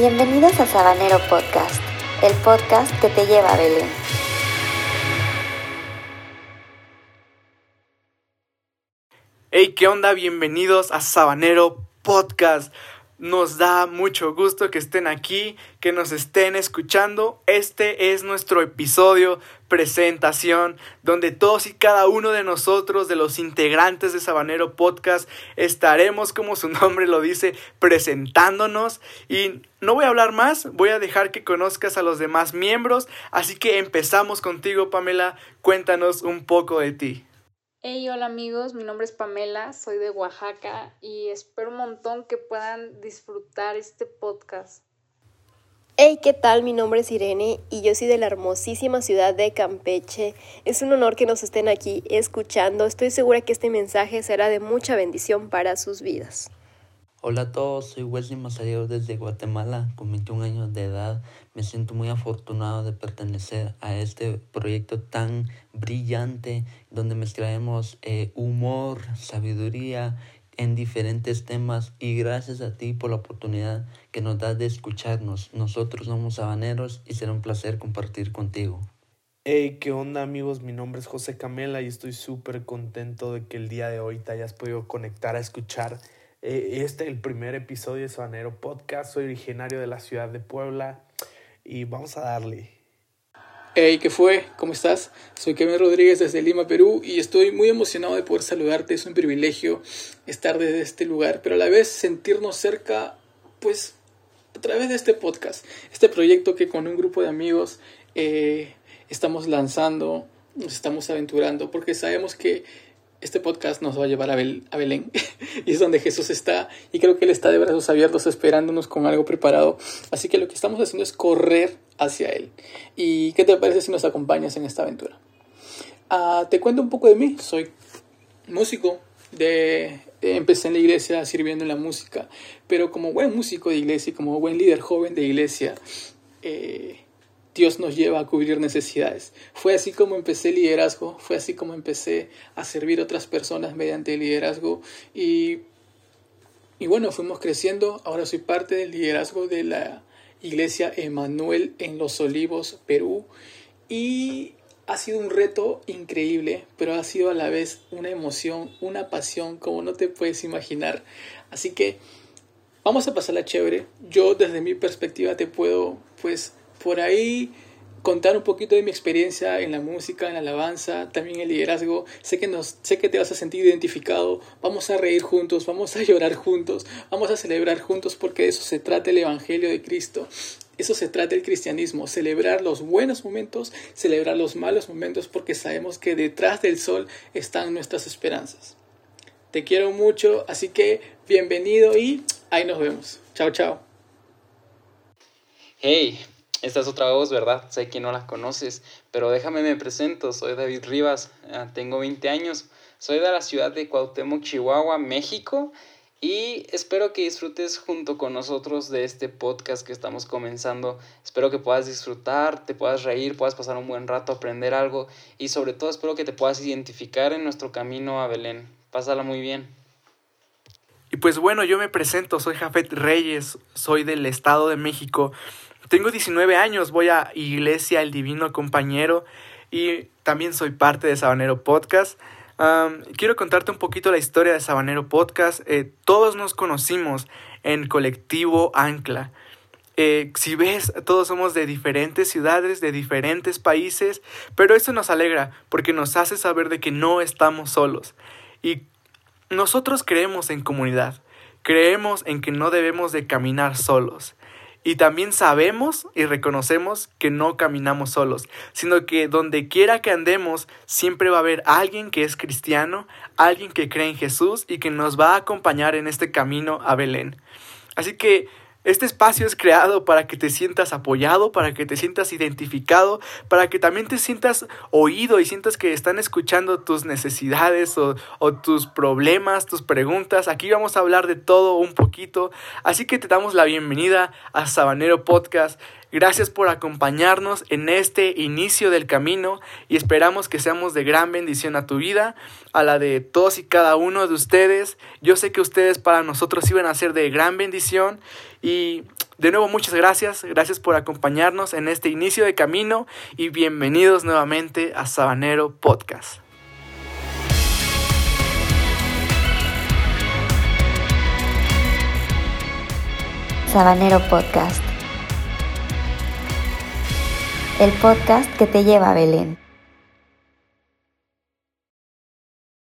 Bienvenidos a Sabanero Podcast, el podcast que te lleva a Belén. Hey, ¿qué onda? Bienvenidos a Sabanero Podcast. Nos da mucho gusto que estén aquí, que nos estén escuchando. Este es nuestro episodio presentación donde todos y cada uno de nosotros, de los integrantes de Sabanero Podcast, estaremos, como su nombre lo dice, presentándonos. Y no voy a hablar más, voy a dejar que conozcas a los demás miembros. Así que empezamos contigo, Pamela. Cuéntanos un poco de ti. Hey, hola amigos, mi nombre es Pamela, soy de Oaxaca y espero un montón que puedan disfrutar este podcast. Hey, ¿qué tal? Mi nombre es Irene y yo soy de la hermosísima ciudad de Campeche. Es un honor que nos estén aquí escuchando. Estoy segura que este mensaje será de mucha bendición para sus vidas. Hola a todos, soy Wesley Mazariego desde Guatemala, con 21 años de edad. Me siento muy afortunado de pertenecer a este proyecto tan brillante donde mezclaremos eh, humor, sabiduría en diferentes temas y gracias a ti por la oportunidad que nos das de escucharnos. Nosotros somos habaneros y será un placer compartir contigo. Hey, ¿qué onda amigos? Mi nombre es José Camela y estoy súper contento de que el día de hoy te hayas podido conectar a escuchar eh, este, el primer episodio de Sabanero Podcast. Soy originario de la ciudad de Puebla y vamos a darle. Hey, ¿qué fue? ¿Cómo estás? Soy Kevin Rodríguez desde Lima, Perú, y estoy muy emocionado de poder saludarte. Es un privilegio estar desde este lugar, pero a la vez sentirnos cerca, pues, a través de este podcast, este proyecto que con un grupo de amigos eh, estamos lanzando, nos estamos aventurando, porque sabemos que este podcast nos va a llevar a, Belén y es donde Jesús está y creo que Él está de brazos abiertos esperándonos con algo preparado. Así que lo que estamos haciendo es correr hacia Él. ¿Y qué te parece si nos acompañas en esta aventura? Ah, te cuento un poco de mí. Soy músico. De, empecé en la iglesia sirviendo en la música, pero como buen músico de iglesia y como buen líder joven de iglesia, eh, Dios nos lleva a cubrir necesidades. Fue así como empecé el liderazgo, fue así como empecé a servir a otras personas mediante el liderazgo y, y bueno, fuimos creciendo. Ahora soy parte del liderazgo de la iglesia Emanuel en Los Olivos, Perú y ha sido un reto increíble, pero ha sido a la vez una emoción, una pasión como no te puedes imaginar. Así que vamos a pasarla chévere. Yo desde mi perspectiva te puedo pues por ahí contar un poquito de mi experiencia en la música, en la alabanza, también el liderazgo. Sé que, nos, sé que te vas a sentir identificado. Vamos a reír juntos, vamos a llorar juntos, vamos a celebrar juntos porque de eso se trata el Evangelio de Cristo. Eso se trata el cristianismo, celebrar los buenos momentos, celebrar los malos momentos porque sabemos que detrás del sol están nuestras esperanzas. Te quiero mucho, así que bienvenido y ahí nos vemos. Chao, chao. Hey, esta es otra voz, ¿verdad? Sé que no la conoces, pero déjame me presento. Soy David Rivas, ah, tengo 20 años. Soy de la ciudad de Cuauhtémoc, Chihuahua, México. Y espero que disfrutes junto con nosotros de este podcast que estamos comenzando. Espero que puedas disfrutar, te puedas reír, puedas pasar un buen rato, aprender algo y sobre todo espero que te puedas identificar en nuestro camino a Belén. Pásala muy bien. Y pues bueno, yo me presento, soy Jafet Reyes, soy del Estado de México. Tengo 19 años, voy a Iglesia El Divino Compañero y también soy parte de Sabanero Podcast. quiero contarte un poquito la historia de Sabanero Podcast. Eh, todos nos conocimos en colectivo Ancla. Eh, si ves, todos somos de diferentes ciudades, de diferentes países, pero eso nos alegra porque nos hace saber de que no estamos solos. Y nosotros creemos en comunidad, creemos en que no debemos de caminar solos. Y también sabemos y reconocemos que no caminamos solos, sino que donde quiera que andemos, siempre va a haber alguien que es cristiano, alguien que cree en Jesús y que nos va a acompañar en este camino a Belén. Así que este espacio es creado para que te sientas apoyado, para que te sientas identificado, para que también te sientas oído y sientas que están escuchando tus necesidades o, tus problemas, tus preguntas. Aquí vamos a hablar de todo un poquito. Así que te damos la bienvenida a Sabanero Podcast. Gracias por acompañarnos en este inicio del camino y esperamos que seamos de gran bendición a tu vida, a la de todos y cada uno de ustedes. Yo sé que ustedes para nosotros iban a ser de gran bendición y de nuevo muchas gracias, gracias por acompañarnos en este inicio de camino y bienvenidos nuevamente a Sabanero Podcast. Sabanero Podcast. El podcast que te lleva a Belén.